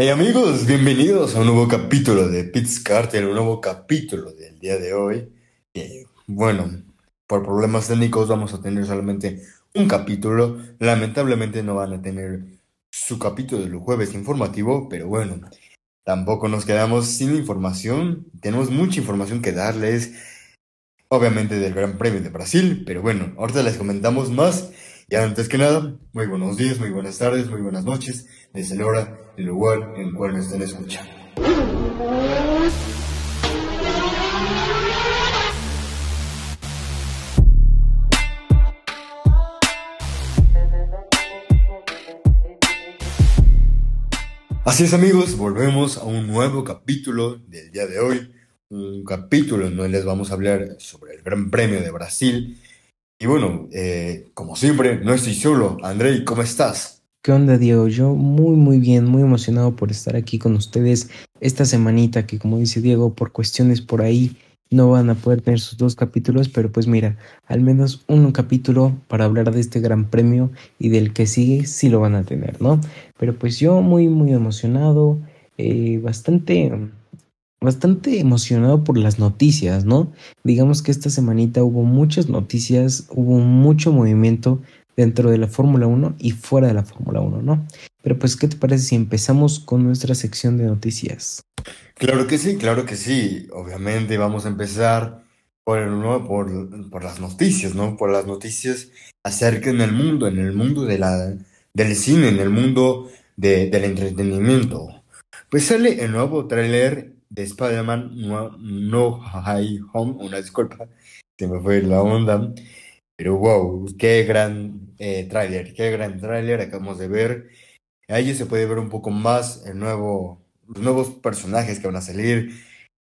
Hey amigos, bienvenidos a un nuevo capítulo de Pits Carter, un nuevo capítulo del día de hoy. Bueno, por problemas técnicos vamos a tener solamente un capítulo. Lamentablemente no van a tener su capítulo del jueves informativo, pero bueno, tampoco nos quedamos sin información. Tenemos mucha información que darles, obviamente del Gran Premio de Brasil, pero bueno, ahorita les comentamos más. Y antes que nada, muy buenos días, muy buenas tardes, muy buenas noches, desde la hora el lugar en el cual me estén escuchando. Así es amigos, volvemos a un nuevo capítulo del día de hoy, un capítulo en donde les vamos a hablar sobre el Gran Premio de Brasil y bueno, eh, como siempre, no estoy solo. Andrei, ¿cómo estás? ¿Qué onda, Diego? Yo muy, muy bien, muy emocionado por estar aquí con ustedes esta semanita que, como dice Diego, por cuestiones por ahí no van a poder tener sus dos capítulos, pero pues mira, al menos un capítulo para hablar de este gran premio y del que sigue sí lo van a tener, ¿no? Pero pues yo muy, muy emocionado, eh, bastante bastante emocionado por las noticias, ¿no? Digamos que esta semanita hubo muchas noticias, hubo mucho movimiento dentro de la Fórmula 1 y fuera de la Fórmula 1, ¿no? Pero pues, ¿qué te parece si empezamos con nuestra sección de noticias? Claro que sí, claro que sí. Obviamente vamos a empezar por, el, por, por las noticias, ¿no? Por las noticias acerca en el mundo, en el mundo de del cine, en el mundo de, del entretenimiento. Pues sale el nuevo tráiler de Spider-Man no, no Hay Home, una disculpa, se me fue la onda, pero wow, qué gran eh, tráiler, qué gran tráiler acabamos de ver. Ahí se puede ver un poco más el nuevo, los nuevos personajes que van a salir,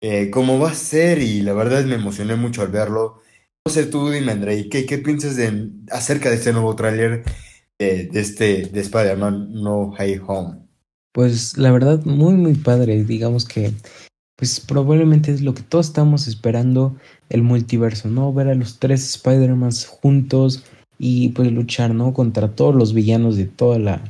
eh, cómo va a ser y la verdad me emocioné mucho al verlo. No sé tú, dime André, ¿qué, qué piensas de, acerca de este nuevo tráiler de, de, este de Spider-Man No Hay Home? Pues la verdad, muy, muy padre. Digamos que, pues probablemente es lo que todos estamos esperando, el multiverso, ¿no? Ver a los tres Spider-Mans juntos y pues luchar, ¿no? Contra todos los villanos de toda la,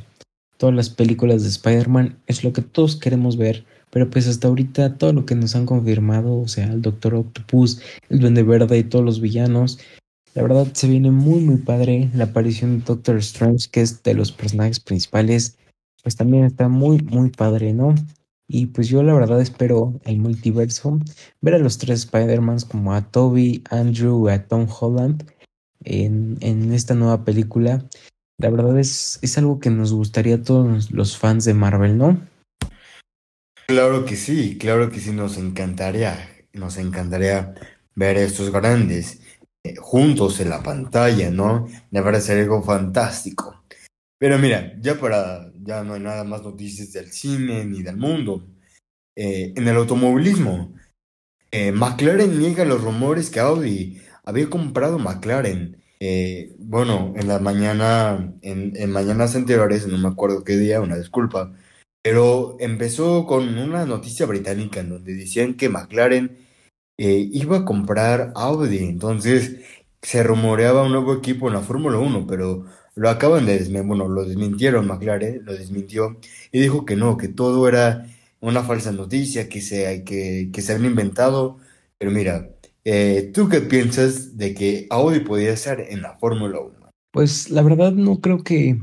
todas las películas de Spider-Man. Es lo que todos queremos ver. Pero pues hasta ahorita todo lo que nos han confirmado, o sea, el Doctor Octopus, el Duende Verde y todos los villanos, la verdad se viene muy muy padre la aparición de Doctor Strange, que es de los personajes principales pues también está muy, muy padre, ¿no? Y pues yo la verdad espero el multiverso, ver a los tres Spider-Mans como a Toby, Andrew, a Tom Holland en, en esta nueva película. La verdad es, es algo que nos gustaría a todos los fans de Marvel, ¿no? Claro que sí, claro que sí, nos encantaría, nos encantaría ver a estos grandes eh, juntos en la pantalla, ¿no? Me parece algo fantástico. Pero mira, ya para, ya no hay nada más noticias del cine ni del mundo. Eh, en el automovilismo, eh, McLaren niega los rumores que Audi había comprado McLaren. Eh, bueno, en la mañana, en, en mañanas anteriores, no me acuerdo qué día, una disculpa, pero empezó con una noticia británica en donde decían que McLaren iba a comprar Audi. Entonces se rumoreaba un nuevo equipo en la Fórmula 1, pero lo acaban de desmentir, bueno, lo desmintieron McLaren, lo desmintió y dijo que no, que todo era una falsa noticia, que se, que, que se inventado. Pero mira, eh, ¿tú qué piensas de que Audi podría ser en la Fórmula 1? Pues la verdad no creo que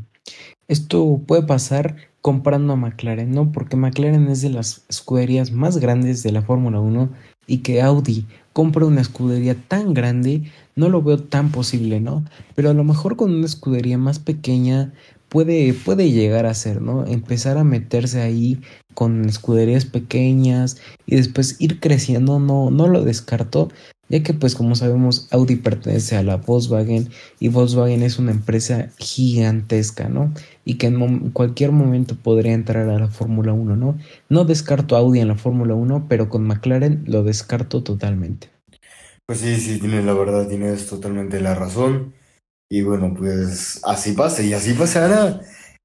esto puede pasar comprando a McLaren, ¿no? Porque McLaren es de las escuderías más grandes de la Fórmula 1 y que Audi compre una escudería tan grande no lo veo tan posible, ¿no? Pero a lo mejor con una escudería más pequeña puede, puede llegar a ser, ¿no? Empezar a meterse ahí con escuderías pequeñas y después ir creciendo, no, no lo descarto, ya que pues como sabemos Audi pertenece a la Volkswagen y Volkswagen es una empresa gigantesca, ¿no? Y que en cualquier momento podría entrar a la Fórmula 1, ¿no? No descarto Audi en la Fórmula 1, pero con McLaren lo descarto totalmente. Pues sí, sí, tienes la verdad, tienes totalmente la razón. Y bueno, pues así pasa y así pasará.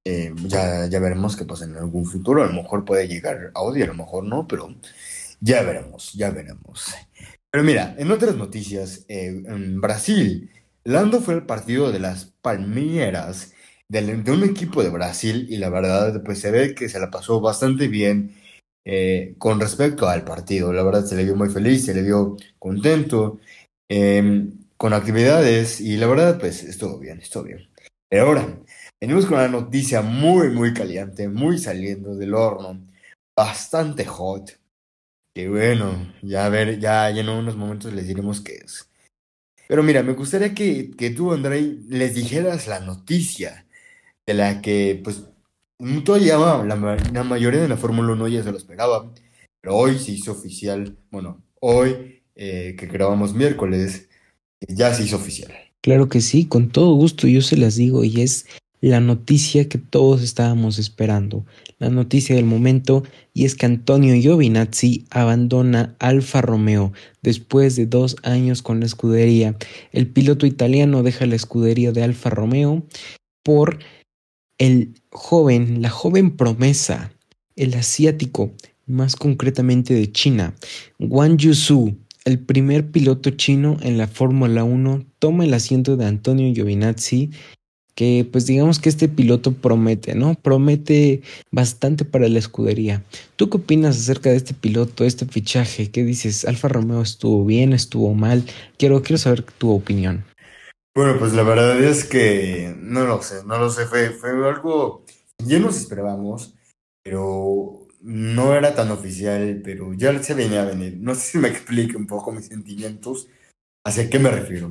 Eh, ya, ya veremos qué pasa en algún futuro. A lo mejor puede llegar Audi, a lo mejor no, pero ya veremos, ya veremos. Pero mira, en otras noticias, eh, en Brasil, Lando fue al partido de las Palmeiras del- de un equipo de Brasil y la verdad, pues se ve que se la pasó bastante bien eh, con respecto al partido. La verdad, se le vio muy feliz, se le vio contento, eh, con actividades y la verdad, pues estuvo bien, estuvo bien. Pero ahora, venimos con una noticia muy, muy caliente, muy saliendo del horno, bastante hot. Que bueno, ya a ver, ya, ya en unos momentos les diremos qué es. Pero mira, me gustaría que, que tú, André, les dijeras la noticia de la que, pues, todavía la, la mayoría de la Fórmula Uno ya se lo esperaba, pero hoy se hizo oficial, bueno, hoy eh, que grabamos miércoles, ya se hizo oficial. Claro que sí, con todo gusto yo se las digo y es la noticia que todos estábamos esperando, la noticia del momento y es que Antonio Giovinazzi abandona Alfa Romeo después de dos años con la escudería. El piloto italiano deja la escudería de Alfa Romeo por el joven, la joven promesa, el asiático, más concretamente de China, Wang Yusu, el primer piloto chino en la Fórmula 1, toma el asiento de Antonio Giovinazzi, que pues digamos que este piloto promete, ¿no? Promete bastante para la escudería. ¿Tú qué opinas acerca de este piloto, este fichaje? ¿Qué dices? ¿Alfa Romeo estuvo bien, estuvo mal? Quiero, quiero saber tu opinión. Bueno, pues la verdad es que no lo sé, no lo sé, fue, fue algo, ya nos esperábamos, pero no era tan oficial, pero ya se venía a venir. No sé si me explique un poco mis sentimientos, hacia qué me refiero.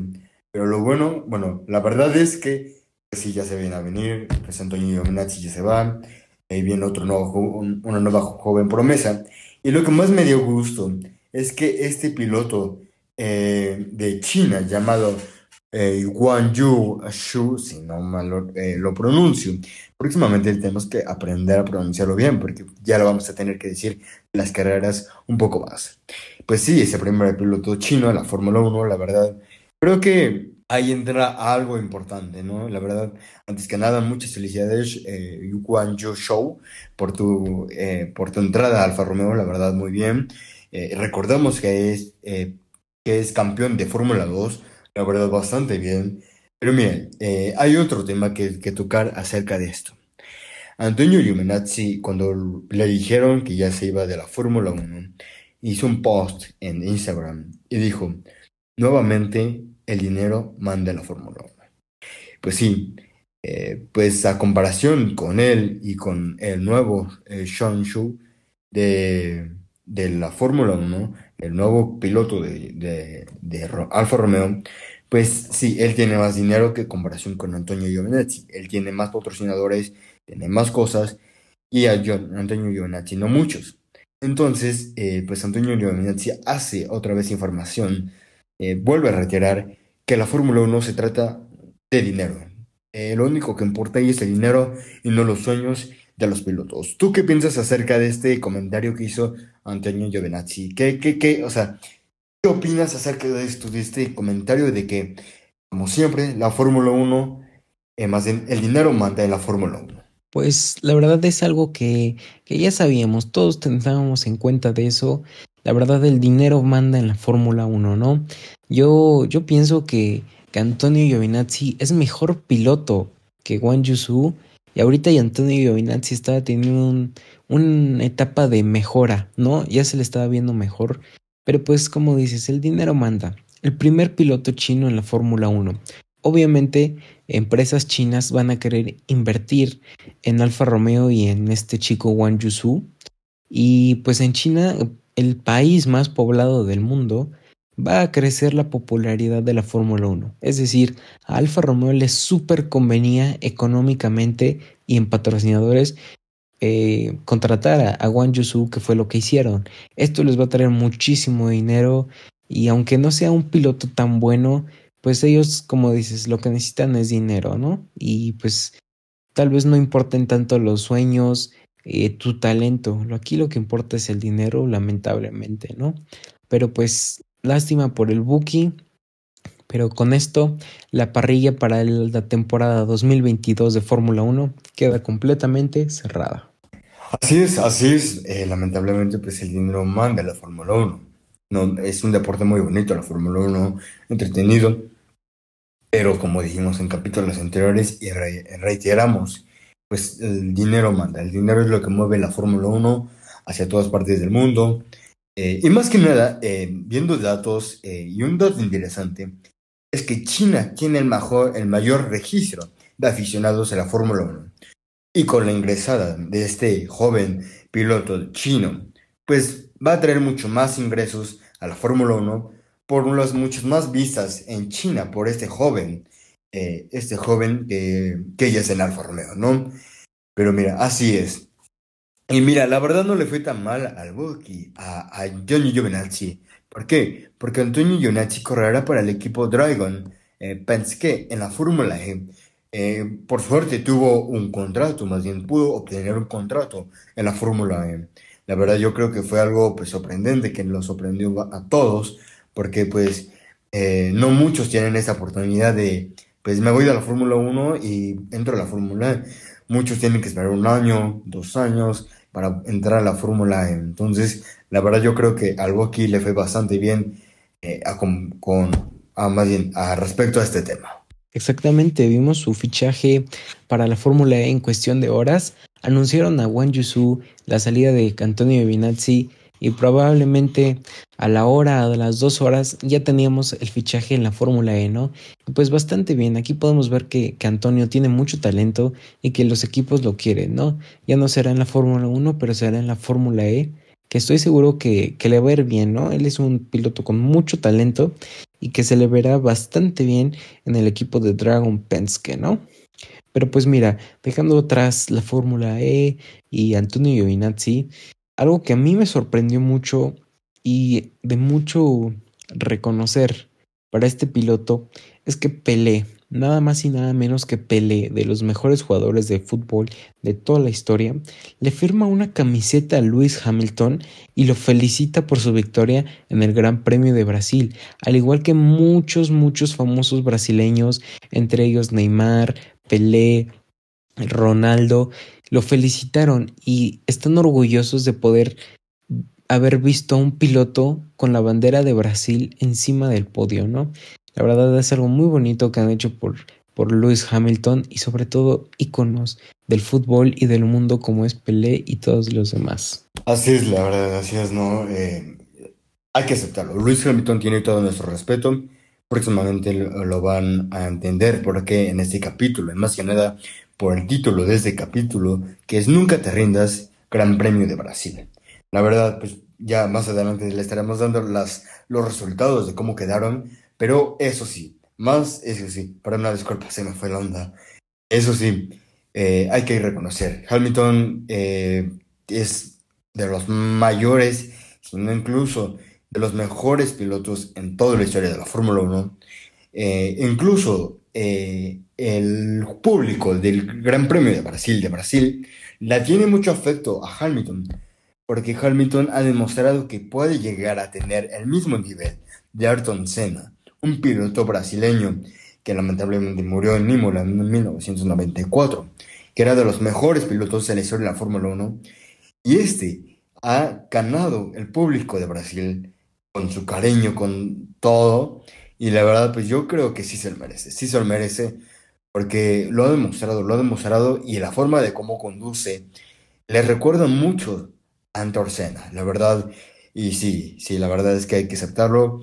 Pero lo bueno, bueno, la verdad es que pues sí, ya se viene a venir, pues Antonio Giovinazzi ya se va, ahí viene otro nuevo, una nueva jo- joven promesa. Y lo que más me dio gusto es que este piloto eh, de China llamado eh, Guan Yu Shu, si no mal lo, eh, lo pronuncio. Próximamente tenemos que aprender a pronunciarlo bien, porque ya lo vamos a tener que decir en las carreras un poco más. Pues sí, ese primer piloto chino la Fórmula Uno, la verdad, creo que ahí entra algo importante, ¿no? La verdad, antes que nada, muchas felicidades, eh, Guan Yu Shou, por tu, eh, por tu entrada a Alfa Romeo, la verdad, muy bien. Eh, recordamos que es, eh, que es campeón de Fórmula 2 la verdad, bastante bien. Pero miren, eh, hay otro tema que, que tocar acerca de esto. Antonio Giovinazzi, cuando le dijeron que ya se iba de la Fórmula Uno hizo un post en Instagram y dijo, nuevamente el dinero manda a la Fórmula Uno Pues sí, eh, pues a comparación con él y con el nuevo eh, Sean Shu de, de la Fórmula Uno el nuevo piloto de, de, Alfa Romeo, pues sí, él tiene más dinero que comparación con Antonio Giovinazzi. Él tiene más patrocinadores, tiene más cosas, y a Antonio Giovinazzi no muchos. Entonces, eh, pues Antonio Giovinazzi hace otra vez información, eh, vuelve a reiterar que la Fórmula Uno se trata de dinero. Eh, lo único que importa ahí es el dinero y no los sueños de los pilotos. ¿Tú qué piensas acerca de este comentario que hizo Antonio Giovinazzi? ¿Qué, qué, qué, o sea, ¿qué opinas acerca de esto, de este comentario de que, como siempre, la Fórmula Uno, eh, más el dinero manda en la Fórmula Uno? Pues la verdad es algo que, que ya sabíamos, todos teníamos en cuenta de eso. La verdad el dinero manda en la Fórmula 1, ¿no? Yo, yo pienso que, que Antonio Giovinazzi es mejor piloto que Wang Yusu y ahorita y Antonio Giovinazzi estaba teniendo un- una etapa de mejora, ¿no? Ya se le estaba viendo mejor, pero pues como dices, el dinero manda. El primer piloto chino en la Fórmula 1. Obviamente, empresas chinas van a querer invertir en Alfa Romeo y en este chico Wang Yusu. Y pues en China, el país más poblado del mundo, va a crecer la popularidad de la Fórmula 1. Es decir, a Alfa Romeo le súper convenía económicamente y en patrocinadores eh, contratar a, a Wang que fue lo que hicieron. Esto les va a traer muchísimo dinero y aunque no sea un piloto tan bueno, pues ellos, como dices, lo que necesitan es dinero, ¿no? Y pues tal vez no importen tanto los sueños, eh, tu talento. Aquí lo que importa es el dinero, lamentablemente, ¿no? Pero pues lástima por el Buki. Pero con esto, la parrilla para la temporada 2022 de Fórmula 1 queda completamente cerrada. Así es, así es. Eh, lamentablemente, pues el dinero manda en la Fórmula Uno No, es un deporte muy bonito, la Fórmula Uno entretenido. Pero como dijimos en capítulos anteriores y reiteramos, pues el dinero manda, el dinero es lo que mueve la Fórmula 1 hacia todas partes del mundo. Eh, y más que nada, eh, viendo datos, eh, y un dato interesante, es que China tiene el, mejor, el mayor registro de aficionados a la Fórmula 1. Y con la ingresada de este joven piloto chino, pues va a traer mucho más ingresos a la Fórmula 1 por las muchas más vistas en China por este joven, este joven que, que ella es el Alfa Romeo, ¿no? Pero mira, así es. Y mira, la verdad no le fue tan mal al Buki, a, a Johnny Giovinazzi. ¿Por qué? Porque Antonio Giovinazzi correrá para el equipo Dragon eh, Penske en la Fórmula E. Eh, por suerte tuvo un contrato, más bien pudo obtener un contrato en la Fórmula E. La verdad yo creo que fue algo pues, sorprendente, que lo sorprendió a todos, porque pues eh, no muchos tienen esa oportunidad de, pues me voy de la Fórmula 1 y entro a la Fórmula E. Muchos tienen que esperar un año, dos años para entrar a la Fórmula E. Entonces, la verdad yo creo que algo aquí le fue bastante bien eh, a, con, más bien, a respecto a este tema. Exactamente, vimos su fichaje para la Fórmula E en cuestión de horas. Anunciaron a Wang Yusu la salida de Antonio Vinazzi y probablemente a la hora, a las dos horas, ya teníamos el fichaje en la Fórmula E, ¿no? pues bastante bien, aquí podemos ver que, Antonio tiene mucho talento y que los equipos lo quieren, ¿no? Ya no será en la Fórmula 1, pero será en la Fórmula E, que estoy seguro que, que le va a ir bien, ¿no? Él es un piloto con mucho talento y que se le verá bastante bien en el equipo de Dragon Penske, ¿no? Pero pues mira, dejando atrás la Fórmula E y Antonio Giovinazzi, algo que a mí me sorprendió mucho y de mucho reconocer para este piloto es que Pelé, nada más y nada menos que Pelé, de los mejores jugadores de fútbol de toda la historia, le firma una camiseta a Lewis Hamilton y lo felicita por su victoria en el Gran Premio de Brasil, al igual que muchos, muchos famosos brasileños, entre ellos Neymar, Pelé, Ronaldo, lo felicitaron y están orgullosos de poder haber visto a un piloto con la bandera de Brasil encima del podio, ¿no? La verdad es algo muy bonito que han hecho por, por Hamilton y sobre todo íconos del fútbol y del mundo como es Pelé y todos los demás. Así es, la verdad, así es, ¿no? Eh, hay que aceptarlo. Lewis Hamilton tiene todo nuestro respeto. Próximamente lo, van a entender porque en este capítulo, y más que nada por el título de este capítulo, que es Nunca te rindas, Gran Premio de Brasil. La verdad, pues ya más adelante le estaremos dando las, los resultados de cómo quedaron, pero eso sí, más, eso sí, para una disculpa, se me fue la onda. Eso sí, eh, hay que reconocer, Hamilton eh, es de los mayores, sino incluso de los mejores pilotos en toda la historia de la Fórmula 1. Eh, incluso el público del Gran Premio de Brasil, de Brasil, la tiene mucho afecto a Hamilton porque Hamilton ha demostrado que puede llegar a tener el mismo nivel de Ayrton Senna, un piloto brasileño que lamentablemente murió en Imola en 1994, que era de los mejores pilotos en la historia de la Fórmula 1, y este ha ganado el público de Brasil con su cariño, con todo, y la verdad pues yo creo que sí se lo merece, sí se lo merece, porque lo ha demostrado, lo ha demostrado, y la forma de cómo conduce le recuerda mucho Antorcena, la verdad. Y sí, sí, la verdad es que hay que aceptarlo.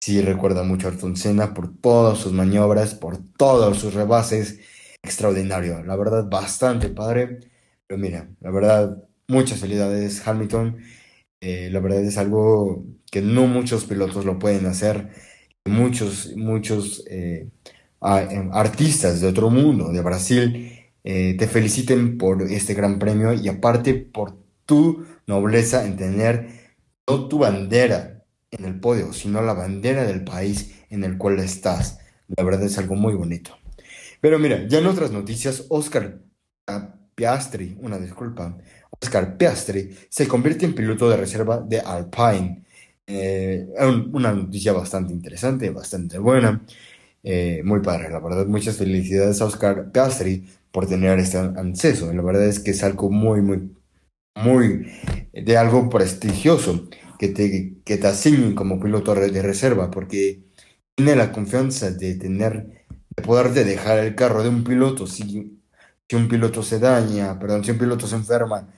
Sí, recuerda mucho a Ayrton por todas sus maniobras, por todos sus rebases. Extraordinario, la verdad, bastante padre. Pero mira, la verdad, muchas felicidades, Hamilton. Eh, la verdad es algo que no muchos pilotos lo pueden hacer. Muchos, muchos eh, em, artistas de otro mundo, de Brasil, eh, te feliciten por este gran premio y aparte por tu nobleza en tener no tu bandera en el podio, sino la bandera del país en el cual estás. La verdad es algo muy bonito. Pero mira, ya en otras noticias, Oscar Piastri, una disculpa, Oscar Piastri se convierte en piloto de reserva de Alpine. Eh, una noticia bastante interesante, bastante buena, eh, muy padre, la verdad. Muchas felicidades a Oscar Piastri por tener este acceso. La verdad es que es algo muy, muy muy de algo prestigioso que te, que te asignen como piloto de reserva, porque tiene la confianza de tener de poderte dejar el carro de un piloto si, si un piloto se daña, perdón, si un piloto se enferma,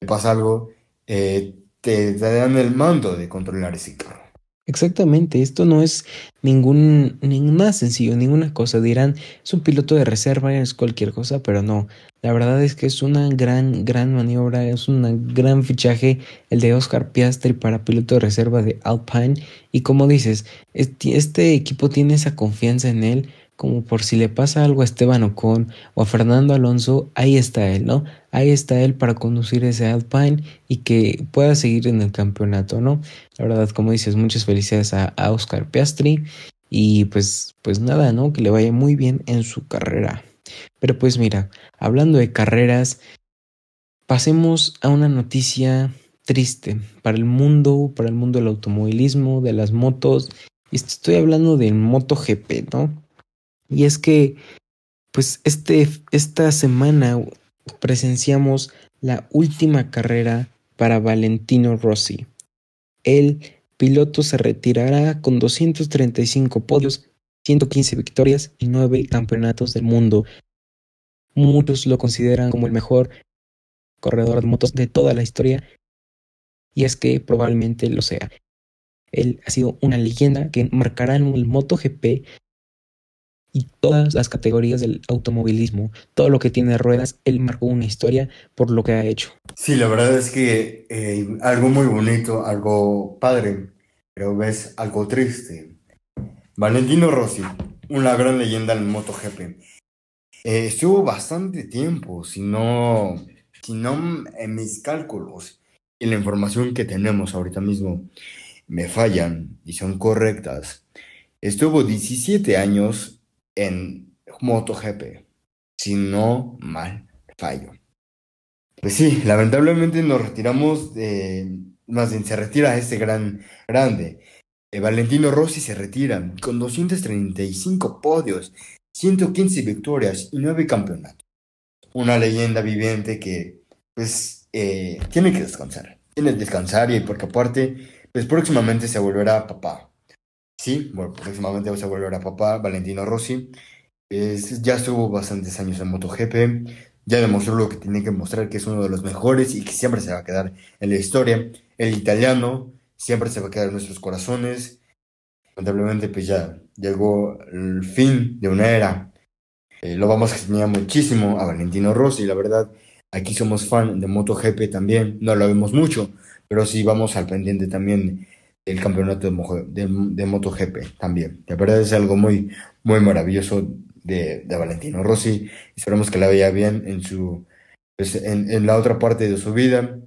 le pasa algo, eh, te, te dan el mando de controlar ese carro. Exactamente, esto no es ningún, ninguna sencillo, ninguna cosa. Dirán, es un piloto de reserva, es cualquier cosa, pero no. La verdad es que es una gran, gran maniobra, es un gran fichaje el de Oscar Piastri para piloto de reserva de Alpine. Y como dices, este equipo tiene esa confianza en él como por si le pasa algo a Esteban Ocon o a Fernando Alonso, ahí está él, ¿no? Ahí está él para conducir ese Alpine y que pueda seguir en el campeonato, ¿no? La verdad, como dices, muchas felicidades a, Oscar Piastri y pues, pues nada, ¿no? Que le vaya muy bien en su carrera. Pero pues mira, hablando de carreras, pasemos a una noticia triste para el mundo, para el mundo del automovilismo, de las motos. Estoy hablando del MotoGP, ¿no? Y es que, pues, este, esta semana presenciamos la última carrera para Valentino Rossi. El piloto se retirará con 235 podios, 115 victorias y 9 campeonatos del mundo. Muchos lo consideran como el mejor corredor de motos de toda la historia y es que probablemente lo sea. Él ha sido una leyenda que marcará el MotoGP y todas las categorías del automovilismo, todo lo que tiene ruedas, él marcó una historia por lo que ha hecho. Sí, la verdad es que eh, algo muy bonito, algo padre, pero ves algo triste. Valentino Rossi, una gran leyenda en MotoGP, eh, estuvo bastante tiempo, si no, si no en mis cálculos y la información que tenemos ahorita mismo me fallan y son correctas. Estuvo 17 años en MotoGP, si no mal fallo. Pues sí, lamentablemente nos retiramos de, más bien se retira este gran grande. Eh, Valentino Rossi se retira con 235 podios, 115 victorias y 9 campeonatos. Una leyenda viviente que pues eh, tiene que descansar. Tiene que descansar y porque aparte pues próximamente se volverá papá. Sí, bueno, próximamente vamos a volver a papá, Valentino Rossi. ya estuvo bastantes años en MotoGP, ya demostró lo que tiene que mostrar, que es uno de los mejores y que siempre se va a quedar en la historia. El italiano siempre se va a quedar en nuestros corazones. Lamentablemente, pues ya llegó el fin de una era. Eh, lo vamos a extrañar muchísimo a Valentino Rossi, la verdad. Aquí somos fan de MotoGP también, no lo vemos mucho, pero sí vamos al pendiente también el campeonato de, de, MotoGP también. La verdad es algo muy, muy maravilloso de, Valentino Rossi. Esperamos que la vea bien en su pues, en, la otra parte de su vida.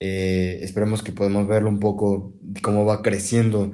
Eh, esperemos que podamos verlo un poco cómo va creciendo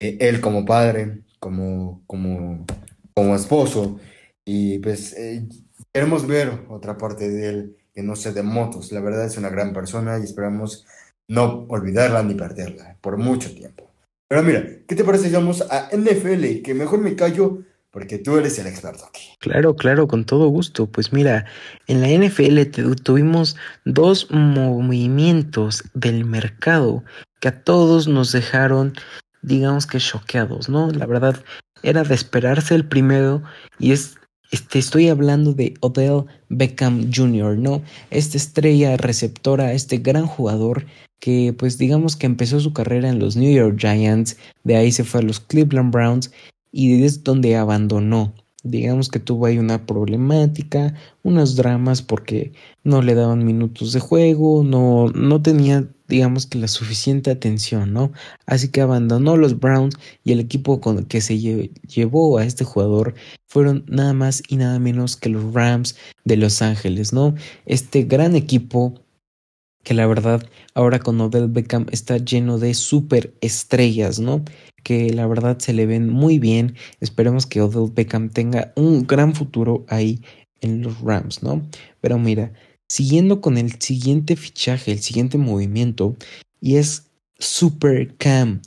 eh, él como padre, como, como, como esposo. Y pues eh, queremos ver otra parte de él que no sea de motos. La verdad es una gran persona y esperamos no olvidarla ni perderla por mucho tiempo. Pero mira, ¿qué te parece si a NFL? Que mejor me callo porque tú eres el experto aquí. Claro, claro, con todo gusto. Pues mira, en la NFL tuvimos dos movimientos del mercado que a todos nos dejaron, digamos que choqueados, ¿no? La verdad, era de esperarse el primero y es este, estoy hablando de Odell Beckham Jr., ¿no? Esta estrella receptora, este gran jugador que pues digamos que empezó su carrera en los New York Giants, de ahí se fue a los Cleveland Browns y es donde abandonó. Digamos que tuvo ahí una problemática, unos dramas porque no le daban minutos de juego, no, no tenía digamos que la suficiente atención, ¿no? Así que abandonó los Browns y el equipo con que se llevó a este jugador fueron nada más y nada menos que los Rams de Los Ángeles, ¿no? Este gran equipo que la verdad ahora con Odell Beckham está lleno de super estrellas, ¿no? Que la verdad se le ven muy bien. Esperemos que Odell Beckham tenga un gran futuro ahí en los Rams, ¿no? Pero mira, siguiendo con el siguiente fichaje, el siguiente movimiento, y es Super Cam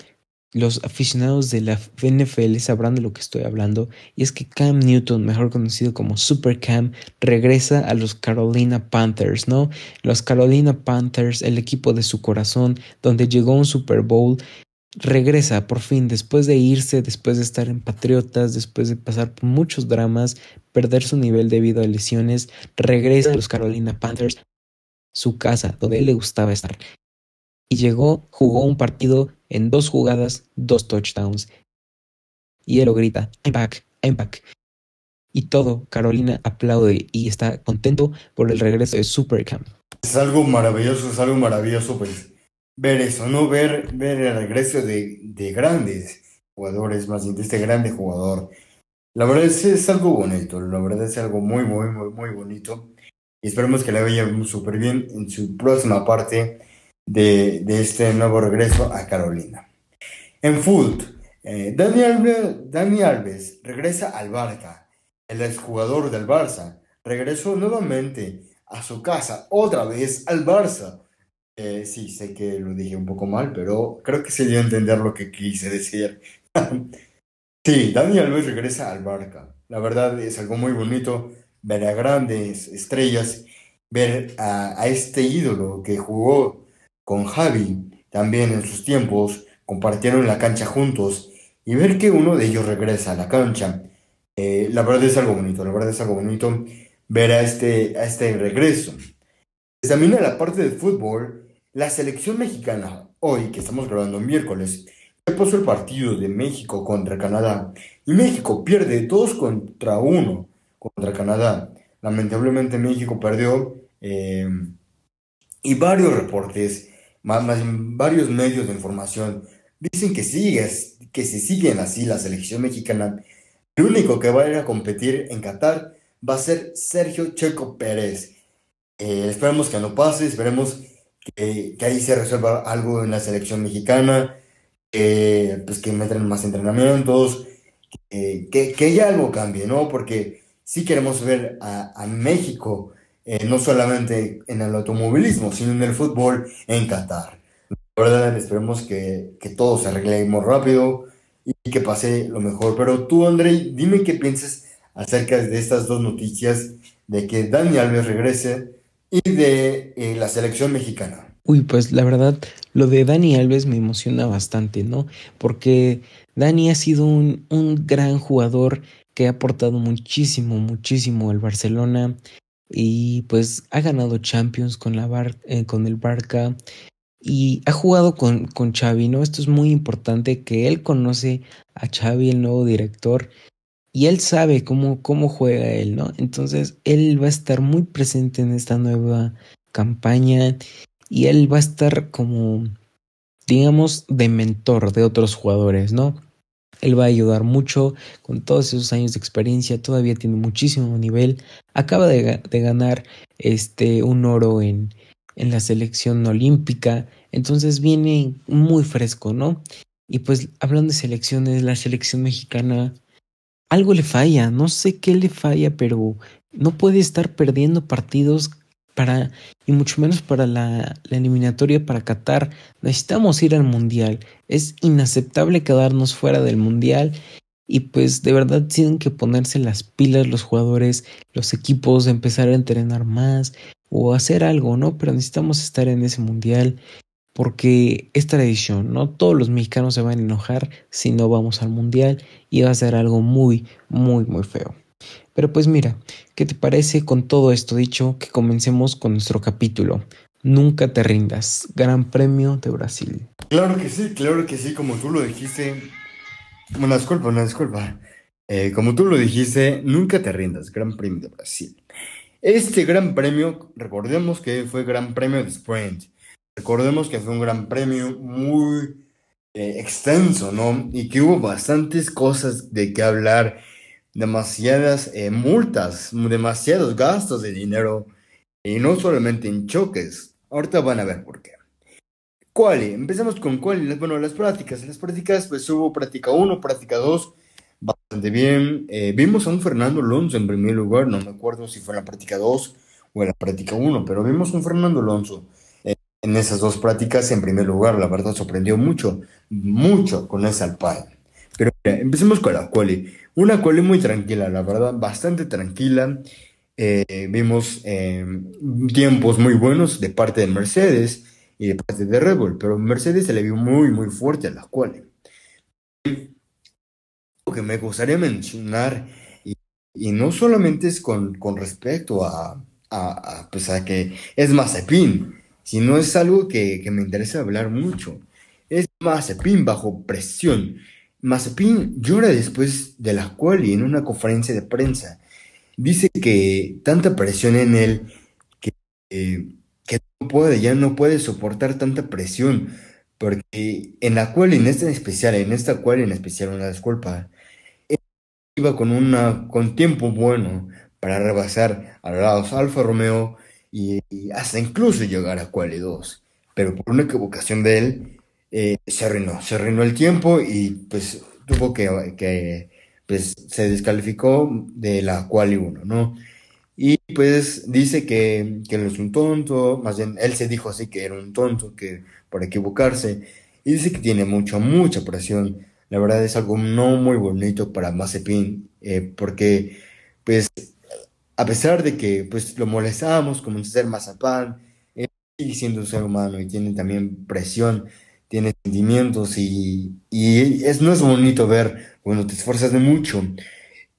los aficionados de la NFL sabrán de lo que estoy hablando, y es que Cam Newton, mejor conocido como Super Cam, regresa a los Carolina Panthers, ¿no? Los Carolina Panthers, el equipo de su corazón, donde llegó un Super Bowl regresa por fin, después de irse, después de estar en Patriotas, después de pasar por muchos dramas, perder su nivel debido a lesiones, regresa a los Carolina Panthers, su casa, donde él le gustaba estar. Y llegó, jugó un partido en dos jugadas, dos touchdowns. Y él lo grita, I'm back, I'm back. Y todo, Carolina aplaude y está contento por el regreso de Supercamp. Es algo maravilloso, es algo maravilloso, pues ver eso, ¿no? Ver, ver el regreso de, de grandes jugadores, más bien de este grande jugador. La verdad es, es algo bonito, la verdad es algo muy, muy, muy, muy bonito. Y esperemos que le vaya súper bien en su próxima parte de, este nuevo regreso a Carolina. En foot, eh, Dani, Alves, regresa al Barca. El exjugador del Barça regresó nuevamente a su casa, otra vez al Barça eh, sí, sé que lo dije un poco mal, pero creo que se dio a entender lo que quise decir. sí, Dani Alves regresa al Barca. La verdad es algo muy bonito ver a grandes estrellas, ver a este ídolo que jugó con Javi también en sus tiempos, compartieron la cancha juntos y ver que uno de ellos regresa a la cancha. Eh, la verdad es algo bonito, la verdad es algo bonito ver a este, a este regreso. También a la parte del fútbol, la selección mexicana, hoy que estamos grabando miércoles, ya pasó el partido de México contra Canadá y México pierde 2 contra 1 contra Canadá. Lamentablemente México perdió eh, y varios reportes, más, varios medios de información dicen que sigue, que si siguen así la selección mexicana, el único que va a ir a competir en Qatar va a ser Sergio Checo Pérez. Eh, esperemos que no pase, esperemos que, que, ahí se resuelva algo en la selección mexicana, eh, pues que metan más entrenamientos, que, que ya algo cambie, ¿no? Porque sí queremos ver a México, eh, no solamente en el automovilismo, sino en el fútbol en Qatar. La verdad, esperemos que, que todo se arregle muy rápido y que pase lo mejor. Pero tú, André, dime qué piensas acerca de estas dos noticias, de que Dani Alves regrese y de eh, la selección mexicana. Uy, pues la verdad, lo de Dani Alves me emociona bastante, ¿no? Porque Dani ha sido un, un gran jugador que ha aportado muchísimo, muchísimo al Barcelona y pues ha ganado Champions con, la eh, con el Barca y ha jugado con, con Xavi, ¿no? Esto es muy importante que él conoce a Xavi, el nuevo director, y él sabe cómo, cómo juega él, ¿no? Entonces él va a estar muy presente en esta nueva campaña y él va a estar como, digamos, de mentor de otros jugadores, ¿no? Él va a ayudar mucho con todos esos años de experiencia, todavía tiene muchísimo nivel, acaba de, de ganar este, un oro en, en la selección olímpica, entonces viene muy fresco, ¿no? Y pues hablando de selecciones, la selección mexicana algo le falla, no sé qué le falla, pero no puede estar perdiendo partidos para, y mucho menos para la, la, eliminatoria para Qatar. Necesitamos ir al Mundial. Es inaceptable quedarnos fuera del Mundial. Y pues de verdad tienen que ponerse las pilas los jugadores, los equipos, empezar a entrenar más o hacer algo, ¿no? Pero necesitamos estar en ese Mundial porque es tradición, ¿no? Todos los mexicanos se van a enojar si no vamos al mundial y va a ser algo muy, muy, muy feo. Pero pues mira, ¿qué te parece con todo esto dicho que comencemos con nuestro capítulo? Nunca te rindas, Gran Premio de Brasil. Claro que sí, claro que sí, como tú lo dijiste. Una disculpa, una disculpa. Eh, como tú lo dijiste, nunca te rindas, Gran Premio de Brasil. Este Gran Premio, recordemos que fue Gran Premio de Sprint Recordemos que fue un gran premio muy eh, extenso, ¿no? Y que hubo bastantes cosas de qué hablar, demasiadas eh, multas, demasiados gastos de dinero, y no solamente en choques. Ahorita van a ver por qué. ¿Cuál? Empezamos con cuál. Bueno, las prácticas. Las prácticas, pues hubo práctica 1, práctica 2, bastante bien. Eh, vimos a un Fernando Alonso en primer lugar, no me acuerdo si fue la práctica 2 o la práctica 1, pero vimos a un Fernando Alonso en esas dos prácticas, en primer lugar, la verdad sorprendió mucho, mucho con esa Alpine. Empecemos con la quali. Una quali muy tranquila, la verdad, bastante tranquila. Eh, vimos eh, tiempos muy buenos de parte de Mercedes y de parte de Red Bull, pero Mercedes se le vio muy, muy fuerte a la cual. Lo que me gustaría mencionar, y, y no solamente es con, con respecto a, a, a, pues a que es Mazepin, sino es algo que, que me interesa hablar mucho. Es Mazepin bajo presión. Mazepin llora después de la cual y en una conferencia de prensa. Dice que tanta presión en él que, eh, no puede, ya no puede soportar tanta presión. Porque en la cual, en esta en especial, en esta cual en especial, una disculpa, iba con, una, con tiempo bueno para rebasar a los Alfa Romeo y, y hasta incluso llegar a quali 2. Pero por una equivocación de él, eh, se arruinó, se arruinó el tiempo y pues tuvo que, que pues se descalificó de la quali 1, ¿no? Y pues dice que, que él es un tonto, más bien él se dijo así que era un tonto, que por equivocarse, y dice que tiene mucha, mucha presión. La verdad es algo no muy bonito para Mazepin, eh, porque pues a pesar de que pues lo molestamos como ser Mazapán, él sigue siendo un ser humano y tiene también presión tiene sentimientos y, y es, no es bonito ver cuando te esfuerzas de mucho,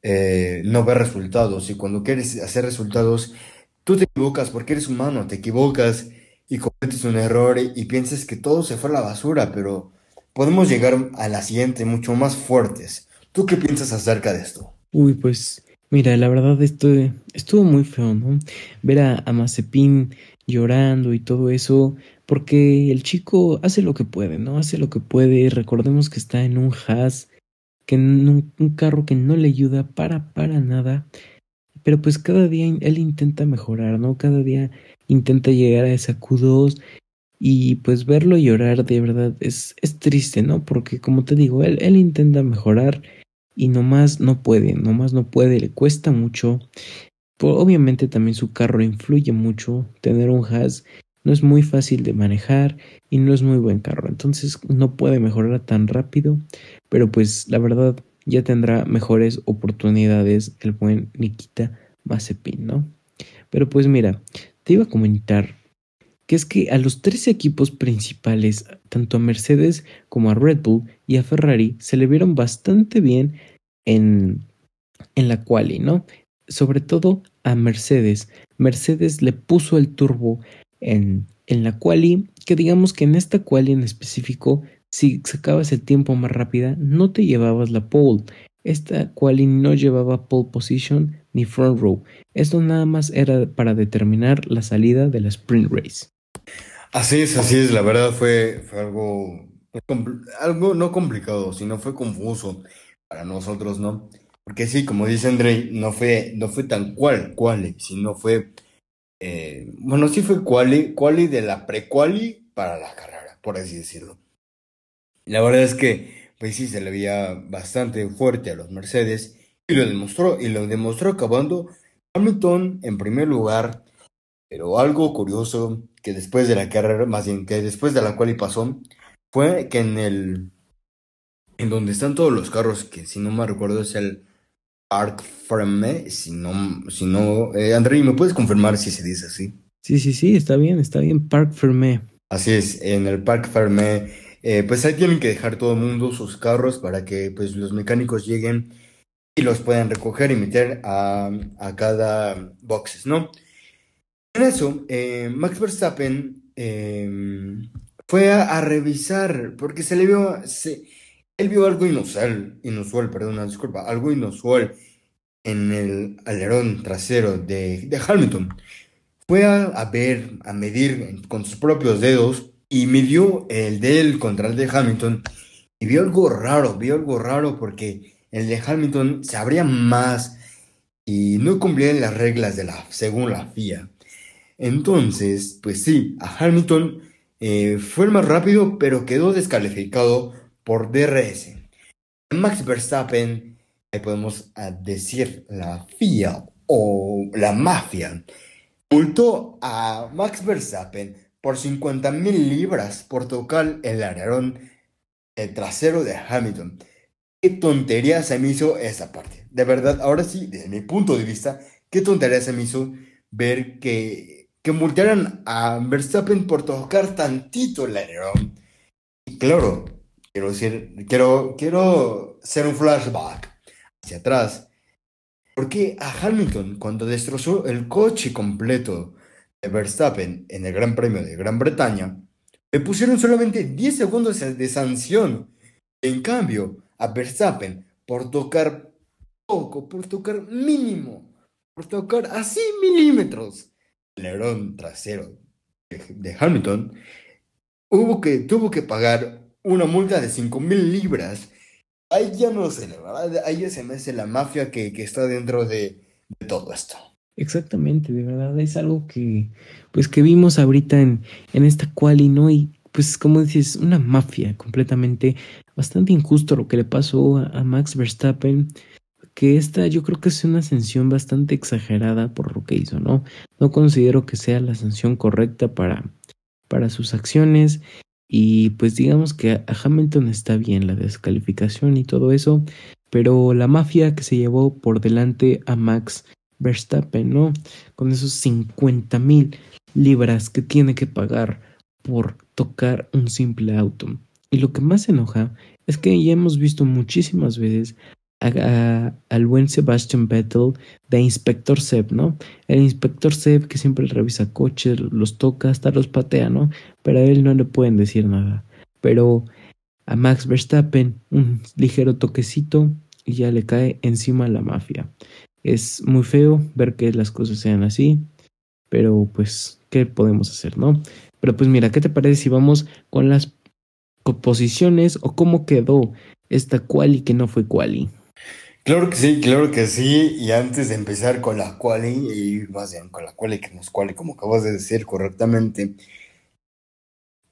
eh, no ver resultados. Y cuando quieres hacer resultados, tú te equivocas porque eres humano, te equivocas y cometes un error y, piensas que todo se fue a la basura, pero podemos llegar a la siguiente mucho más fuertes. ¿Tú qué piensas acerca de esto? Uy, pues mira, la verdad esto estuvo muy feo, ¿no? Ver a, a Mazepin llorando y todo eso, porque el chico hace lo que puede, ¿no? Hace lo que puede. Recordemos que está en un Haas, que en un, carro que no le ayuda para, para nada. Pero pues cada día él intenta mejorar, ¿no? Cada día intenta llegar a esa Q2 y pues verlo llorar de verdad es, es triste, ¿no? Porque como te digo, él, él intenta mejorar y nomás no puede, nomás no puede, le cuesta mucho. Obviamente también su carro influye mucho, tener un Haas no es muy fácil de manejar y no es muy buen carro, entonces no puede mejorar tan rápido, pero pues la verdad ya tendrá mejores oportunidades el buen Nikita Mazepin, ¿no? Pero pues mira, te iba a comentar que es que a los tres equipos principales, tanto a Mercedes como a Red Bull y a Ferrari, se le vieron bastante bien en, en la quali, ¿no? Sobre todo a Mercedes. Mercedes le puso el turbo en, en la quali, que digamos que en esta quali en específico, si sacabas el tiempo más rápida, no te llevabas la pole. Esta quali no llevaba pole position ni front row. Esto nada más era para determinar la salida de la sprint race. Así es, así es. La verdad fue, fue algo, algo no complicado, sino fue confuso para nosotros, ¿no? Porque sí, como dice André, no fue, no fue tan cual, cual, sino fue eh, bueno, sí fue quali, quali de la pre-quali para la carrera, por así decirlo. La verdad es que, pues sí, se le veía bastante fuerte a los Mercedes y lo demostró, y lo demostró acabando Hamilton en primer lugar, pero algo curioso que después de la carrera, más bien que después de la quali pasó, fue que en el, en donde están todos los carros, que si no me recuerdo es el Fermé, si no, si no, eh, André, ¿me puedes confirmar si se dice así? Sí, sí, sí, está bien, está bien, Parc Fermé. Así es, en el Parc Fermé, eh, pues ahí tienen que dejar todo el mundo sus carros para que pues los mecánicos lleguen y los puedan recoger y meter a, a cada boxes, ¿no? En eso, eh, Max Verstappen eh, fue a, a, revisar, porque se le vio, se, él vio algo inusual, inusual, perdón, disculpa, algo inusual en el alerón trasero de, de Hamilton. Fue a, ver, a medir con sus propios dedos y midió el de él contra el de Hamilton y vio algo raro, vio algo raro porque el de Hamilton se abría más y no cumplía las reglas de la, según la FIA. Entonces, pues sí, a Hamilton eh, fue el más rápido, pero quedó descalificado por DRS. Max Verstappen, ahí podemos decir la FIA o la mafia, multó a Max Verstappen por 50 mil libras por tocar el alerón el trasero de Hamilton. Qué tontería se me hizo esa parte. De verdad, ahora sí, desde mi punto de vista, qué tontería se me hizo ver que que multaran a Verstappen por tocar tantito el alerón. Y claro, quiero decir, quiero, quiero hacer un flashback hacia atrás. Porque a Hamilton, cuando destrozó el coche completo de Verstappen en el Gran Premio de Gran Bretaña, le pusieron solamente 10 segundos de sanción. En cambio, a Verstappen, por tocar poco, por tocar mínimo, por tocar así milímetros el alerón trasero de, Hamilton, hubo que, tuvo que pagar una multa de 5 mil libras. Ahí ya no sé, ahí ya se me hace la mafia que, que está dentro de, todo esto. Exactamente, de verdad, es algo que, pues que vimos ahorita en, en esta quali, ¿no? Y pues como dices, una mafia completamente, bastante injusto lo que le pasó a, Max Verstappen, que esta yo creo que es una sanción bastante exagerada por lo que hizo, ¿no? No considero que sea la sanción correcta para, para sus acciones y pues digamos que a Hamilton está bien la descalificación y todo eso, pero la mafia que se llevó por delante a Max Verstappen, ¿no? Con esos 50 mil libras que tiene que pagar por tocar un simple auto. Y lo que más enoja es que ya hemos visto muchísimas veces al buen Sebastian Vettel de Inspector Seb, ¿no? El Inspector Seb que siempre revisa coches, los toca, hasta los patea, ¿no? Pero a él no le pueden decir nada. Pero a Max Verstappen un ligero toquecito y ya le cae encima la mafia. Es muy feo ver que las cosas sean así, pero pues, ¿qué podemos hacer, no? Pero pues mira, ¿qué te parece si vamos con las posiciones o cómo quedó esta quali que no fue quali? Claro que sí, claro que sí. Y antes de empezar con la quali, y más bien con la quali que no es quali, como acabas de decir correctamente,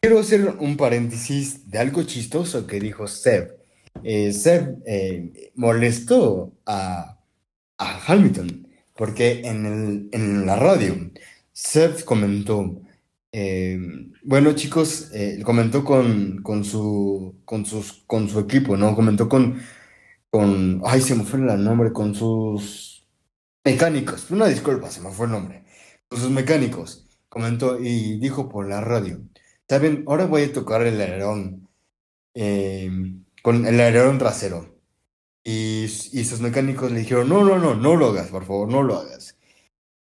quiero hacer un paréntesis de algo chistoso que dijo Seb. Eh, Seb eh, molestó a a Hamilton, porque en, el, en la radio Seth comentó, eh, bueno chicos, eh, comentó con, con, su, con, sus, con su equipo, ¿no? Comentó con, con, ay, se me fue el nombre, con sus mecánicos, una disculpa, se me fue el nombre, con sus mecánicos, comentó y dijo por la radio, ¿saben? Ahora voy a tocar el alerón, eh, con el alerón trasero. Y, y, sus mecánicos le dijeron, no, no, no, no lo hagas, por favor, no lo hagas.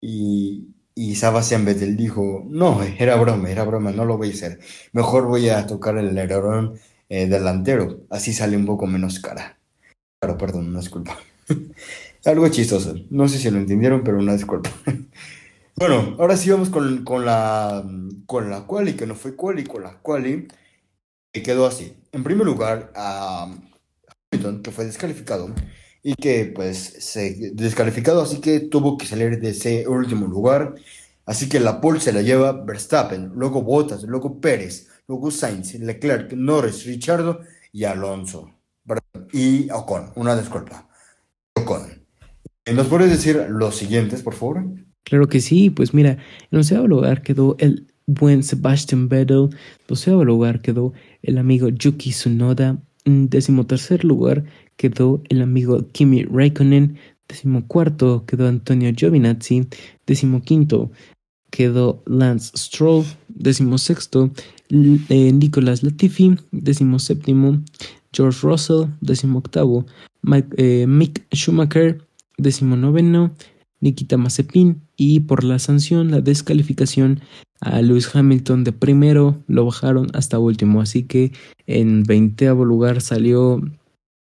Y, y Sebastian Vettel dijo, no, era broma, era broma, no lo voy a hacer. Mejor voy a tocar el alerón eh, delantero, así sale un poco menos cara. Claro, perdón, una disculpa. Algo chistoso, no sé si lo entendieron, pero una disculpa. bueno, ahora sí vamos con, con la con la quali, que no fue quali, con la quali, que quedó así. En primer lugar, a que fue descalificado y que pues se descalificado, así que tuvo que salir de ese último lugar. Así que la pole se la lleva Verstappen, luego Bottas, luego Pérez, luego Sainz, Leclerc, Norris, Richardo y Alonso. Y Ocon, una disculpa. Ocon. ¿Nos puedes decir los siguientes, por favor? Claro que sí, pues mira, en onceavo lugar quedó el buen Sebastian Vettel, doceavo lugar quedó el amigo Yuki Tsunoda, en decimotercer lugar quedó el amigo Kimi Raikkonen. Decimocuarto quedó Antonio Giovinazzi. Decimoquinto quedó Lance Stroll. Decimosexto eh, Nicolás Latifi. Decimoséptimo George Russell. Decimoctavo Mike, eh, Mick Schumacher. Decimonoveno Nikita Mazepin. Y por la sanción, la descalificación, a Lewis Hamilton de primero lo bajaron hasta último. Así que en veinteavo lugar salió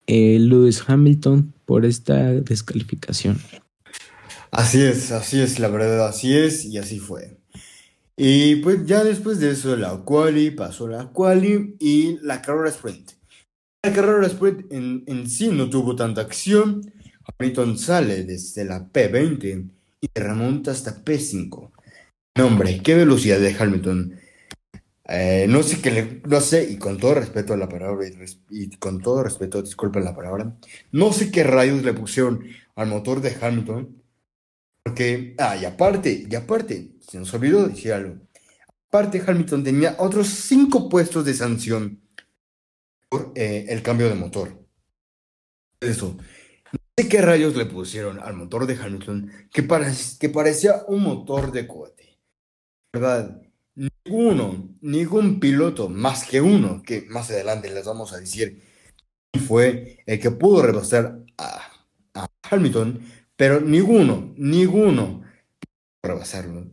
eh, Lewis Hamilton por esta descalificación. Así es, así es, la verdad, así es y así fue. Y pues ya después de eso la quali, pasó la quali y la carrera sprint. La carrera sprint en, sí no tuvo tanta acción. Hamilton sale desde la P20 y remonta hasta P5. No, hombre, qué velocidad de Hamilton. Eh, no sé qué le, no sé, y con todo respeto a la palabra, y, con todo respeto, disculpen la palabra, no sé qué rayos le pusieron al motor de Hamilton, porque, ah, y aparte, y aparte, se nos olvidó decir algo, aparte Hamilton tenía otros cinco puestos de sanción por eh, el cambio de motor. Eso, no sé qué rayos le pusieron al motor de Hamilton que, que parecía un motor de cohete. verdad, ninguno, ningún piloto, más que uno, que más adelante les vamos a decir, fue el que pudo rebasar a, a Hamilton, pero ninguno, ninguno pudo rebasarlo.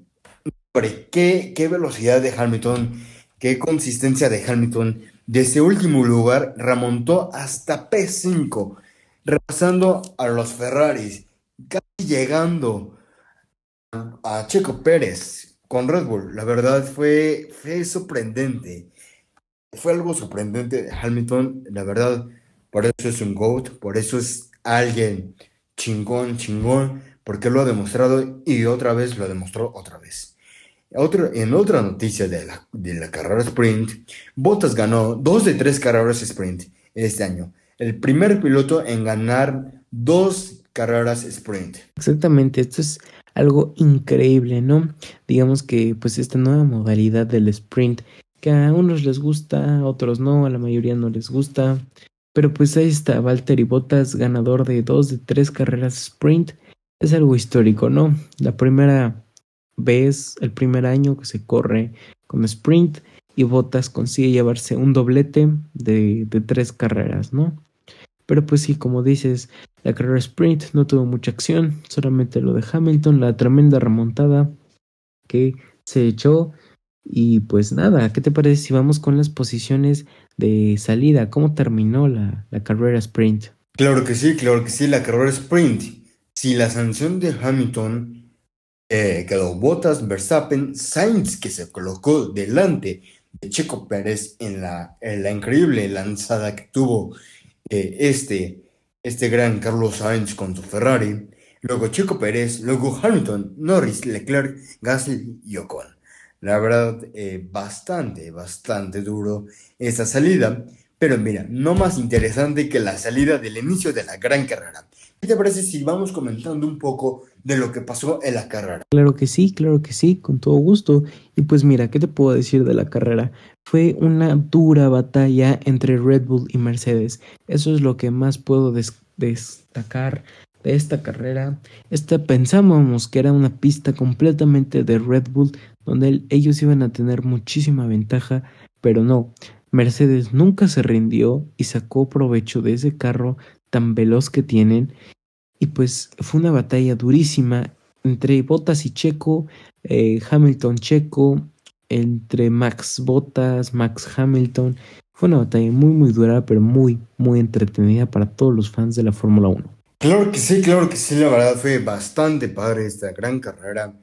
Hombre, qué, qué velocidad de Hamilton, qué consistencia de Hamilton. De ese último lugar remontó hasta P5, rebasando a los Ferraris, casi llegando a Checo Pérez con Red Bull. La verdad fue, fue sorprendente. Fue algo sorprendente de Hamilton, la verdad. Por eso es un GOAT, por eso es alguien chingón, chingón, porque lo ha demostrado y otra vez lo demostró otra vez. En otra noticia de la, de la carrera sprint, Bottas ganó dos de tres carreras sprint este año. El primer piloto en ganar dos carreras sprint. Exactamente, esto es algo increíble, ¿no? Digamos que pues esta nueva modalidad del sprint, que a unos les gusta, a otros no, a la mayoría no les gusta, pero pues ahí está Valtteri Bottas, ganador de dos de tres carreras sprint, es algo histórico, ¿no? La primera vez, el primer año que se corre con sprint y Bottas consigue llevarse un doblete de, tres carreras, ¿no? Pero pues sí, como dices, la carrera sprint no tuvo mucha acción, solamente lo de Hamilton, la tremenda remontada que se echó. Y pues nada, ¿qué te parece si vamos con las posiciones de salida? ¿Cómo terminó la carrera sprint? Claro que sí, claro que sí, la carrera sprint. Si la sanción de Hamilton eh, quedó Bottas, Verstappen, Sainz, que se colocó delante de Checo Pérez en la, en la increíble lanzada que tuvo eh, este, este gran Carlos Sainz con su Ferrari, luego Checo Pérez, luego Hamilton, Norris, Leclerc, Gasly y Ocon. La verdad, eh, bastante, bastante duro esta salida, pero mira, no más interesante que la salida del inicio de la gran carrera. ¿Qué te parece si vamos comentando un poco de lo que pasó en la carrera? Claro que sí, claro que sí, con todo gusto. Y pues mira, ¿qué te puedo decir de la carrera? Fue una dura batalla entre Red Bull y Mercedes. Eso es lo que más puedo des destacar de esta carrera. Esta pensábamos que era una pista completamente de Red Bull, donde ellos iban a tener muchísima ventaja, pero no. Mercedes nunca se rindió y sacó provecho de ese carro tan veloz que tienen. Y pues fue una batalla durísima entre Bottas y Checo, eh, Hamilton Checo, entre Max Bottas, Max Hamilton. Fue una batalla muy muy dura, pero muy muy entretenida para todos los fans de la Fórmula 1. Claro que sí, claro que sí, la verdad fue bastante padre esta gran carrera.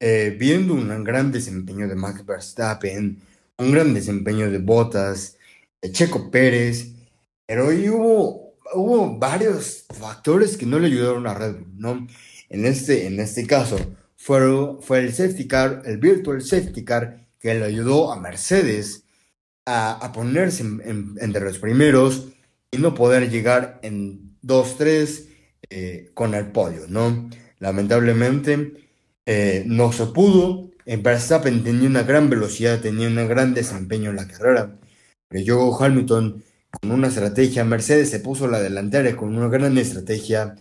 Eh, viendo un gran desempeño de Max Verstappen, un gran desempeño de Bottas, de Checo Pérez, pero hoy hubo hubo varios factores que no le ayudaron a Red Bull, ¿no? En este, en este caso, fue, fue el safety car, el virtual safety car, que le ayudó a Mercedes a, ponerse entre los primeros y no poder llegar en 2-3 eh, con el podio, ¿no? Lamentablemente eh, no se pudo. Verstappen tenía una gran velocidad, tenía un gran desempeño en la carrera. Pero yo, Hamilton con una estrategia. Mercedes se puso la delantera con una gran estrategia.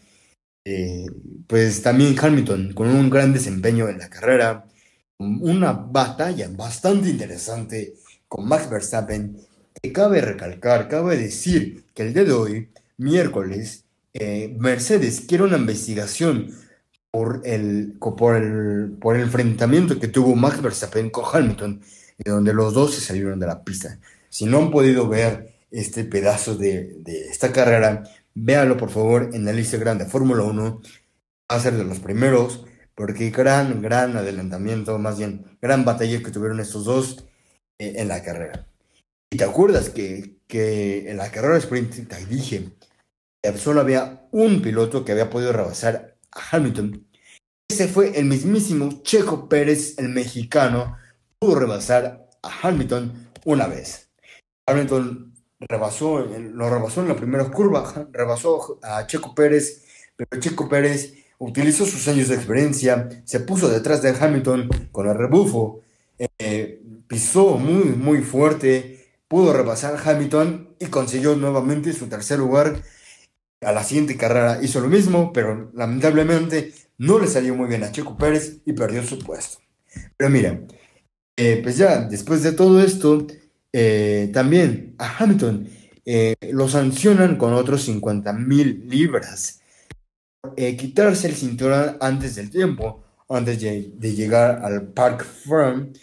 Eh, pues también Hamilton con un gran desempeño en la carrera. Una batalla bastante interesante con Max Verstappen. Que cabe recalcar, cabe decir que el día de hoy, miércoles, eh, Mercedes quiere una investigación por el, por, el, por el enfrentamiento que tuvo Max Verstappen con Hamilton, donde los dos se salieron de la pista. Si no han podido ver este pedazo de, esta carrera, véalo por favor en la Instagram de Fórmula 1, va a ser de los primeros, porque gran, gran adelantamiento, más bien, gran batalla que tuvieron estos dos eh, en la carrera. Y te acuerdas que, que en la carrera sprint te dije que solo había un piloto que había podido rebasar a Hamilton. Ese fue el mismísimo Checo Pérez, el mexicano, pudo rebasar a Hamilton una vez. Hamilton rebasó, lo rebasó en la primera curva, rebasó a Checo Pérez, pero Checo Pérez utilizó sus años de experiencia, se puso detrás de Hamilton con el rebufo, eh, pisó muy, muy fuerte, pudo rebasar Hamilton y consiguió nuevamente su tercer lugar. A la siguiente carrera hizo lo mismo, pero lamentablemente no le salió muy bien a Checo Pérez y perdió su puesto. Pero mira, Eh, pues ya, después de todo esto, eh, también a Hamilton eh, lo sancionan con otros 50 mil libras. quitarse el cinturón antes del tiempo, antes de, llegar al Park Firm,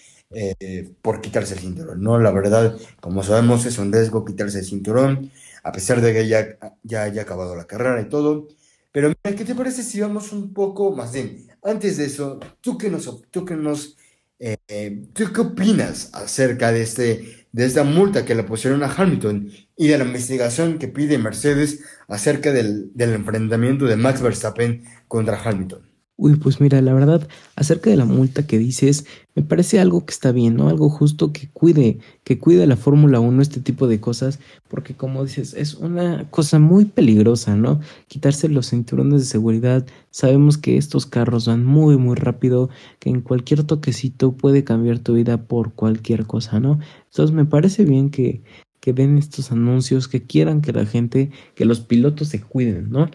por quitarse el cinturón. No, la verdad, como sabemos, es un riesgo quitarse el cinturón, a pesar de que ya, ya haya acabado la carrera y todo. Pero mira, ¿qué te parece si vamos un poco más bien? Antes de eso, ¿tú qué nos, tú qué nos eh, ¿tú qué opinas acerca de, este, de esta multa que le pusieron a Hamilton y de la investigación que pide Mercedes acerca del, del enfrentamiento de Max Verstappen contra Hamilton? Uy, pues mira, la verdad, acerca de la multa que dices, me parece algo que está bien, ¿no? Algo justo que cuide, que cuide la Fórmula 1 este tipo de cosas, porque como dices, es una cosa muy peligrosa, ¿no? Quitarse los cinturones de seguridad, sabemos que estos carros van muy, muy rápido, que en cualquier toquecito puede cambiar tu vida por cualquier cosa, ¿no? Entonces me parece bien que, que den estos anuncios, que quieran que la gente, que los pilotos se cuiden, ¿no?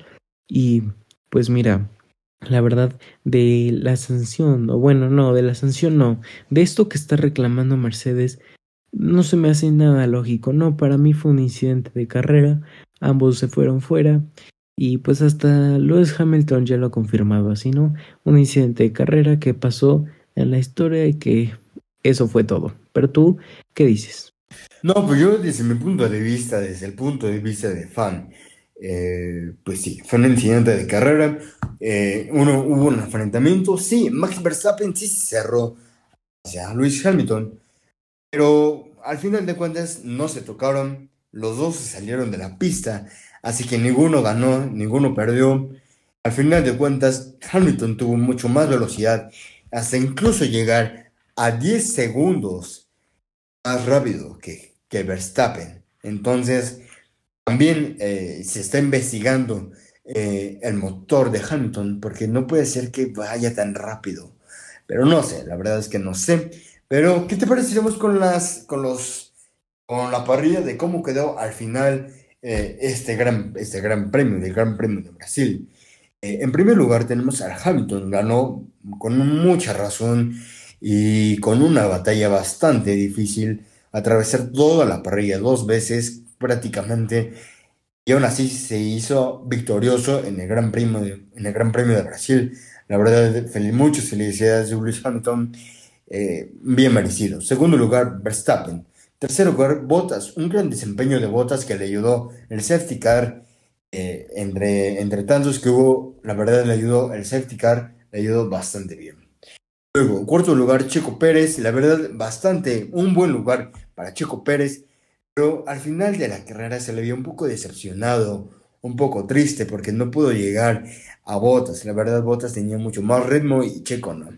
Y pues mira, la verdad, de la sanción, o bueno, no, de la sanción no, de esto que está reclamando Mercedes, no se me hace nada lógico, no, para mí fue un incidente de carrera, ambos se fueron fuera, y pues hasta Lewis Hamilton ya lo ha confirmado así, ¿no? Un incidente de carrera que pasó en la historia y que eso fue todo. Pero tú, ¿qué dices? No, pues yo desde mi punto de vista, desde el punto de vista de fan, eh, pues sí, fue un incidente de carrera, eh, uno, hubo un enfrentamiento, sí, Max Verstappen sí cerró hacia Luis Hamilton, pero al final de cuentas no se tocaron, los dos se salieron de la pista, así que ninguno ganó, ninguno perdió. Al final de cuentas, Hamilton tuvo mucho más velocidad, hasta incluso llegar a 10 segundos más rápido que, que Verstappen. Entonces, también eh, se está investigando eh, el motor de Hamilton porque no puede ser que vaya tan rápido. Pero no sé, la verdad es que no sé. Pero, ¿qué te parece con las, con los, con la parrilla de cómo quedó al final eh, este gran, este gran premio, el Gran Premio de Brasil? en primer lugar tenemos al Hamilton, ganó con mucha razón y con una batalla bastante difícil, atravesar toda la parrilla dos veces prácticamente, y aún así se hizo victorioso en el Gran Premio de, en el Gran Premio de Brasil. La verdad, feliz, muchas felicidades de Lewis Hamilton, eh, bien merecido. Segundo lugar, Verstappen. Tercer lugar, Bottas, un gran desempeño de Bottas que le ayudó el safety car, eh, entre, entre tantos que hubo, la verdad le ayudó el safety car, le ayudó bastante bien. Luego, cuarto lugar, Checo Pérez, la verdad, bastante, un buen lugar para Checo Pérez, pero al final de la carrera se le vio un poco decepcionado, un poco triste porque no pudo llegar a Bottas. La verdad, Bottas tenía mucho más ritmo y Checo no.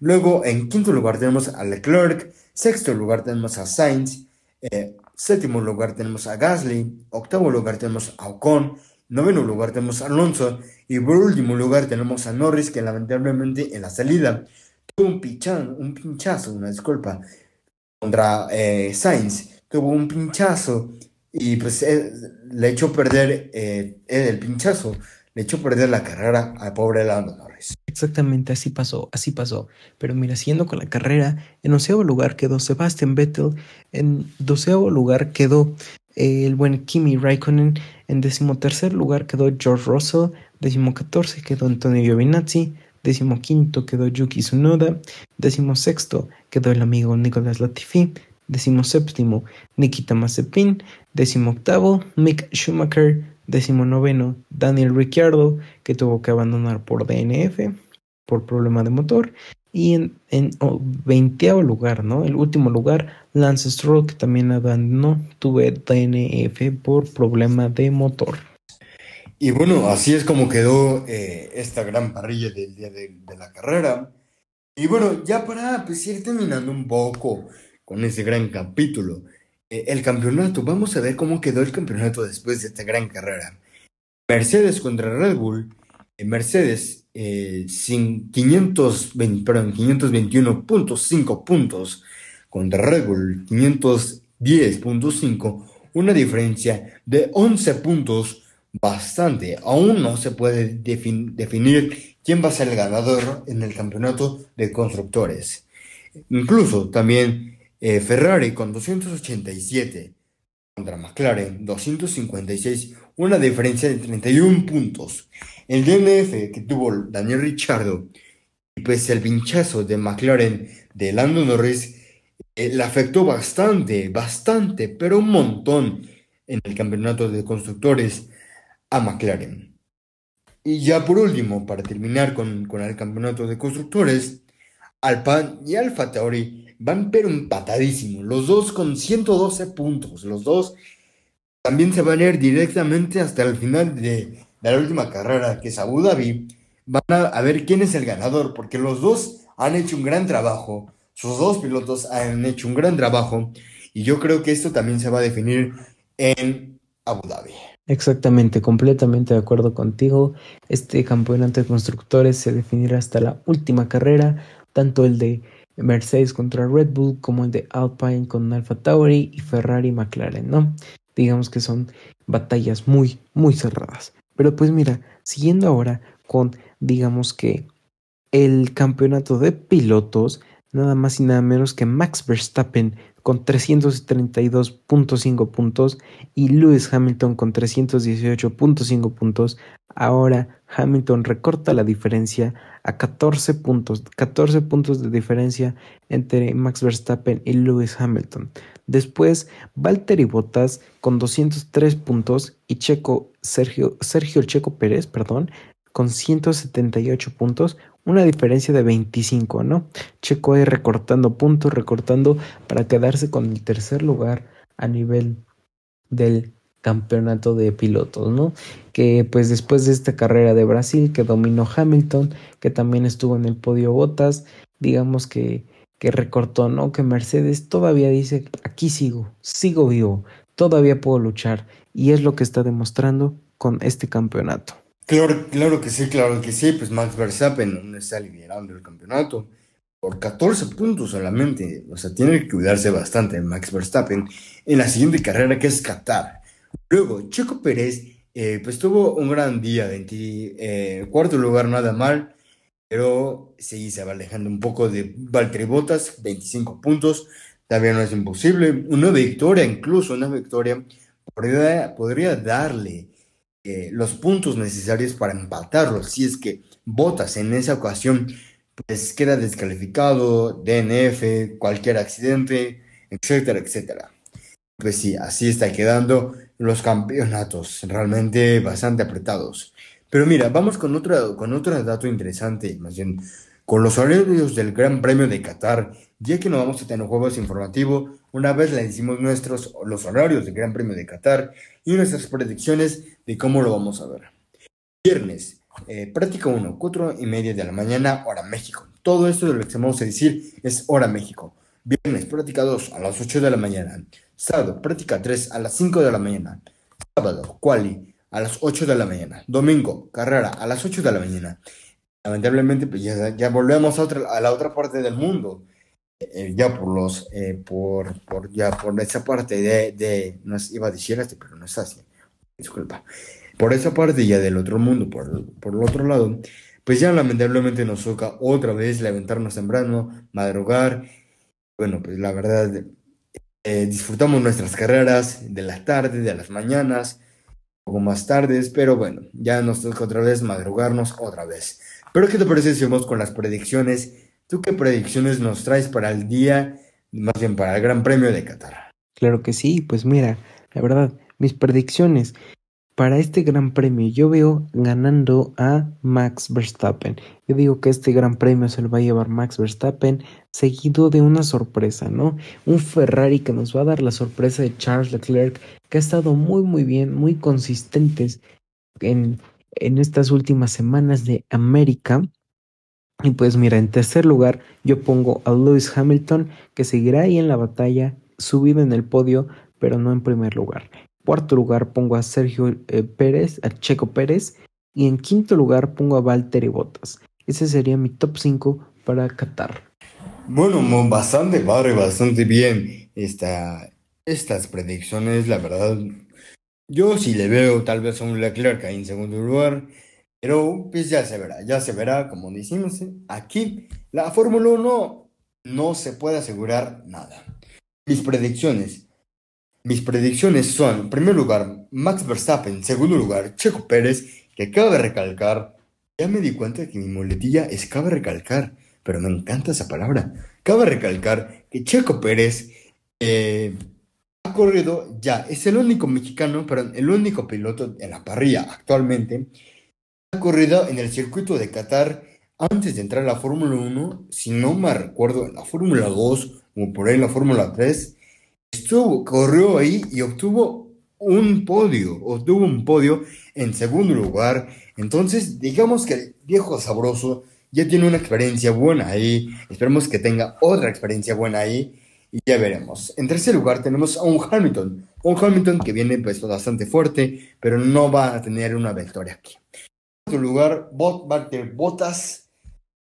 Luego, en quinto lugar tenemos a Leclerc, sexto lugar tenemos a Sainz, eh, séptimo lugar tenemos a Gasly, octavo lugar tenemos a Ocon, noveno lugar tenemos a Alonso y por último lugar tenemos a Norris que lamentablemente en la salida tuvo un, pichán, un pinchazo, una disculpa, contra eh, Sainz tuvo un pinchazo y pues le echó perder eh, el pinchazo, le echó perder la carrera al pobre Lando Norris. Exactamente, así pasó, así pasó. Pero mira, siguiendo con la carrera, en onceavo lugar quedó Sebastian Vettel, en doceavo lugar quedó eh, el buen Kimi Raikkonen, en decimotercer lugar quedó George Russell, decimocatorce quedó Antonio Giovinazzi, decimoquinto quedó Yuki Tsunoda, decimosexto quedó el amigo Nicolas Latifi, séptimo Nikita Mazepin, octavo Mick Schumacher, noveno Daniel Ricciardo, que tuvo que abandonar por DNF, por problema de motor, y en, en lugar, ¿no? El último lugar, Lance Stroll, que también abandonó, tuve DNF por problema de motor. Y bueno, así es como quedó eh, esta gran parrilla del día de, la carrera. Y bueno, ya para pues, ir terminando un poco con ese gran capítulo. Eh, el campeonato, vamos a ver cómo quedó el campeonato después de esta gran carrera. Mercedes contra Red Bull. Eh, Mercedes eh, sin 521.5 puntos contra Red Bull 510.5, una diferencia de 11 puntos bastante. Aún no se puede definir quién va a ser el ganador en el campeonato de constructores. Incluso también eh, Ferrari con 287 contra McLaren 256, una diferencia de 31 puntos. El DNF que tuvo Daniel Ricciardo y pues el pinchazo de McLaren de Lando Norris eh, le afectó bastante, bastante, pero un montón en el campeonato de constructores a McLaren. Y ya por último, para terminar con, con el campeonato de constructores, Alpine y Alfa Tauri van pero empatadísimos, los dos con 112 puntos, los dos también se van a ir directamente hasta el final de, la última carrera, que es Abu Dhabi, van a, a ver quién es el ganador, porque los dos han hecho un gran trabajo, sus dos pilotos han hecho un gran trabajo, y yo creo que esto también se va a definir en Abu Dhabi. Exactamente, completamente de acuerdo contigo. Este campeonato de constructores se definirá hasta la última carrera, tanto el de Mercedes contra Red Bull como el de Alpine con Alfa Tauri y Ferrari McLaren, ¿no? Digamos que son batallas muy, muy cerradas. Pero pues mira, siguiendo ahora con, digamos que el campeonato de pilotos, nada más y nada menos que Max Verstappen con 332.5 puntos y Lewis Hamilton con 318.5 puntos. Ahora Hamilton recorta la diferencia a 14 puntos, 14 puntos de diferencia entre Max Verstappen y Lewis Hamilton. Después, Valtteri Bottas con 203 puntos y Checo Sergio, Sergio Checo Pérez, perdón, con 178 puntos, una diferencia de 25, ¿no? Checo ahí recortando puntos, recortando para quedarse con el tercer lugar a nivel del campeonato de pilotos, ¿no? Que pues después de esta carrera de Brasil que dominó Hamilton, que también estuvo en el podio Botas, digamos que, que recortó, ¿no? Que Mercedes todavía dice, aquí sigo, sigo vivo, todavía puedo luchar y es lo que está demostrando con este campeonato. Claro, claro que sí, claro que sí, pues Max Verstappen no está liderando el campeonato por 14 puntos solamente, o sea, tiene que cuidarse bastante Max Verstappen en la siguiente carrera que es Qatar. Luego, Checo Pérez, eh, pues tuvo un gran día, 20, eh, cuarto lugar nada mal, pero sí se va alejando un poco de Valtteri Bottas, 25 puntos, también no es imposible, una victoria, incluso una victoria, podría, podría darle eh, los puntos necesarios para empatarlo. Si es que Botas en esa ocasión pues queda descalificado, DNF, cualquier accidente, etcétera, etcétera. Pues sí, así está quedando los campeonatos, realmente bastante apretados. Pero mira, vamos con otro, con otro dato interesante, más bien con los horarios del Gran Premio de Qatar, ya que no vamos a tener juegos informativos, una vez le hicimos nuestros los horarios del Gran Premio de Qatar y nuestras predicciones de cómo lo vamos a ver. Viernes, eh, práctica 1, 4 y media de la mañana, hora México. Todo esto de lo que vamos a decir es hora México. Viernes, práctica 2, a las 8 de la mañana. Sábado, práctica 3, a las 5 de la mañana. Sábado, quali, a las 8 de la mañana. Domingo, carrera, a las 8 de la mañana. Lamentablemente, pues ya, ya volvemos a, otra, a la otra parte del mundo. Eh, ya por los, eh, por, por, ya por esa parte de, de, no iba a decir este, pero no es así, disculpa, por esa parte ya del otro mundo, por, por el otro lado, pues ya lamentablemente nos toca otra vez levantarnos temprano, madrugar, bueno, pues la verdad, eh, disfrutamos nuestras carreras de las tardes, de las mañanas, un poco más tardes, pero bueno, ya nos toca otra vez madrugarnos otra vez. Pero ¿qué te parece si vamos con las predicciones ¿Tú qué predicciones nos traes para el día, más bien para el Gran Premio de Qatar? Claro que sí, pues mira, la verdad, mis predicciones para este Gran Premio yo veo ganando a Max Verstappen. Yo digo que este Gran Premio se lo va a llevar Max Verstappen seguido de una sorpresa, ¿no? Un Ferrari que nos va a dar la sorpresa de Charles Leclerc, que ha estado muy muy bien, muy consistentes en, en estas últimas semanas de América y pues mira, en tercer lugar yo pongo a Lewis Hamilton, que seguirá ahí en la batalla, subido en el podio, pero no en primer lugar. Cuarto lugar pongo a Sergio eh, Pérez, a Checo Pérez. Y en quinto lugar pongo a Valtteri Bottas. Ese sería mi top 5 para Qatar. Bueno, bastante padre, bastante bien esta, estas predicciones, la verdad. Yo sí le veo tal vez a un Leclerc ahí en segundo lugar. Pero pues ya se verá, ya se verá, como decimos aquí, la Fórmula 1 no se puede asegurar nada. Mis predicciones. Mis predicciones son, en primer lugar, Max Verstappen, en segundo lugar, Checo Pérez, que acaba de recalcar, ya me di cuenta que mi muletilla es cabe recalcar, pero me encanta esa palabra. Cabe recalcar que Checo Pérez eh, ha corrido ya, es el único mexicano, pero el único piloto en la parrilla actualmente, ha corrido en el circuito de Qatar antes de entrar a la Fórmula 1, si no me recuerdo, en la Fórmula 2 o por ahí en la Fórmula 3, estuvo, corrió ahí y obtuvo un podio, obtuvo un podio en segundo lugar. Entonces, digamos que el viejo sabroso ya tiene una experiencia buena ahí. Esperemos que tenga otra experiencia buena ahí. Y ya veremos. En tercer lugar tenemos a un Hamilton. Un Hamilton que viene pues bastante fuerte, pero no va a tener una victoria aquí. Cuarto lugar, Bot Bottas.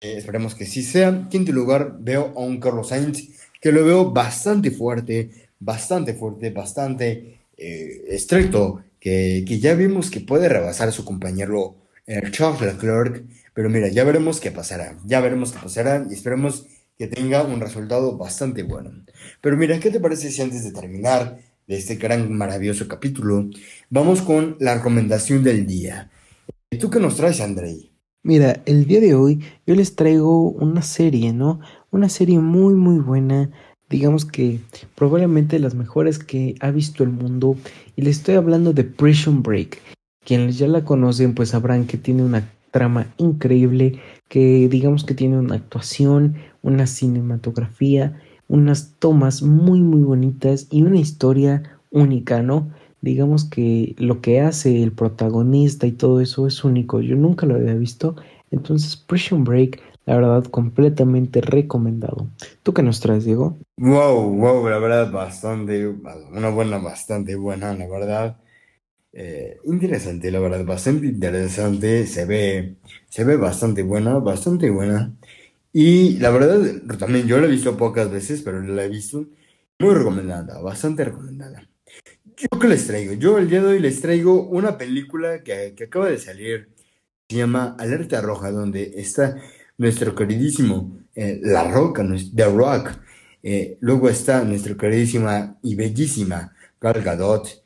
Eh, esperemos que sí sea. Quinto lugar, veo a un Carlos Sainz que lo veo bastante fuerte, bastante fuerte, bastante eh, estricto, que, que, ya vimos que puede rebasar a su compañero el Charles Leclerc, pero mira, ya veremos qué pasará, ya veremos qué pasará y esperemos que tenga un resultado bastante bueno. Pero mira, ¿qué te parece si antes de terminar de este gran, maravilloso capítulo, vamos con la recomendación del día? ¿Tú qué nos traes, Andrei? Mira, el día de hoy yo les traigo una serie, ¿no? Una serie muy, muy buena. Digamos que probablemente las mejores que ha visto el mundo. Y les estoy hablando de Prison Break. Quienes ya la conocen, pues sabrán que tiene una trama increíble, que digamos que tiene una actuación, una cinematografía, unas tomas muy muy bonitas y una historia única, ¿no? Digamos que lo que hace el protagonista y todo eso es único, yo nunca lo había visto, entonces Prison Break, la verdad, completamente recomendado. ¿Tú qué nos traes, Diego? Wow, wow, la verdad, bastante, una buena, bastante buena, la verdad. Eh, interesante, la verdad, bastante interesante, se ve, se ve bastante buena, bastante buena. Y la verdad, también yo la he visto pocas veces, pero la he visto muy recomendada, bastante recomendada. ¿Yo qué les traigo? Yo el día de hoy les traigo una película que, que acaba de salir, se llama Alerta Roja, donde está nuestro queridísimo eh, La Roca, The Rock. Eh, luego está nuestra queridísima y bellísima Gal Gadot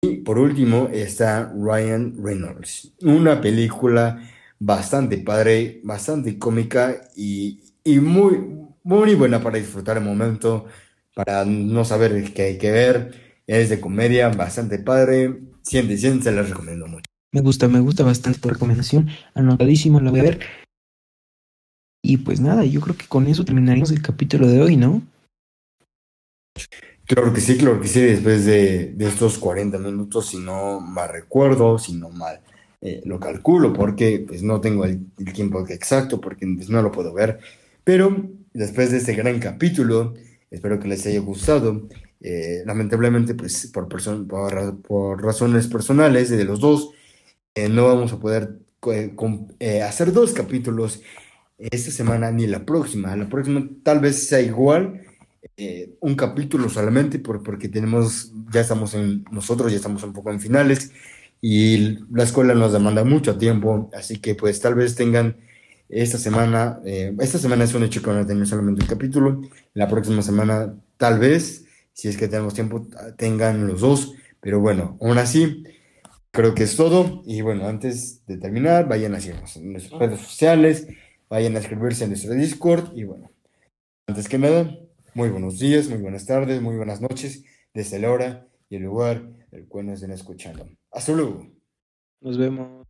y por último está Ryan Reynolds, una película bastante padre, bastante cómica y, muy, muy buena para disfrutar el momento, para no saber qué hay que ver. Es de comedia, bastante padre, 100 de 100, se la recomiendo mucho. Me gusta, me gusta bastante tu recomendación, anotadísimo, lo voy a ver. Y pues nada, yo creo que con eso terminaríamos el capítulo de hoy, ¿no? Claro que sí, claro que sí, después de, estos 40 minutos, si no mal recuerdo, si no mal eh, lo calculo, porque pues no tengo el, tiempo exacto, porque pues, no lo puedo ver, pero después de este gran capítulo, espero que les haya gustado. Eh, lamentablemente, pues por, por, razones personales de los dos, eh, no vamos a poder hacer dos capítulos esta semana ni la próxima. La próxima tal vez sea igual eh, un capítulo solamente por, porque tenemos, ya estamos en, nosotros ya estamos un poco en finales y la escuela nos demanda mucho tiempo, así que pues tal vez tengan esta semana, eh, esta semana es un hecho que van a tener solamente un capítulo, la próxima semana tal vez, si es que tenemos tiempo, tengan los dos, pero bueno, aún así, creo que es todo y bueno, antes de terminar, vayan a seguirnos en nuestras redes sociales, vayan a escribirse en nuestro Discord y bueno, antes que nada, muy buenos días, muy buenas tardes, muy buenas noches, desde la hora y el lugar el cual nos estén escuchando. Hasta luego. Nos vemos.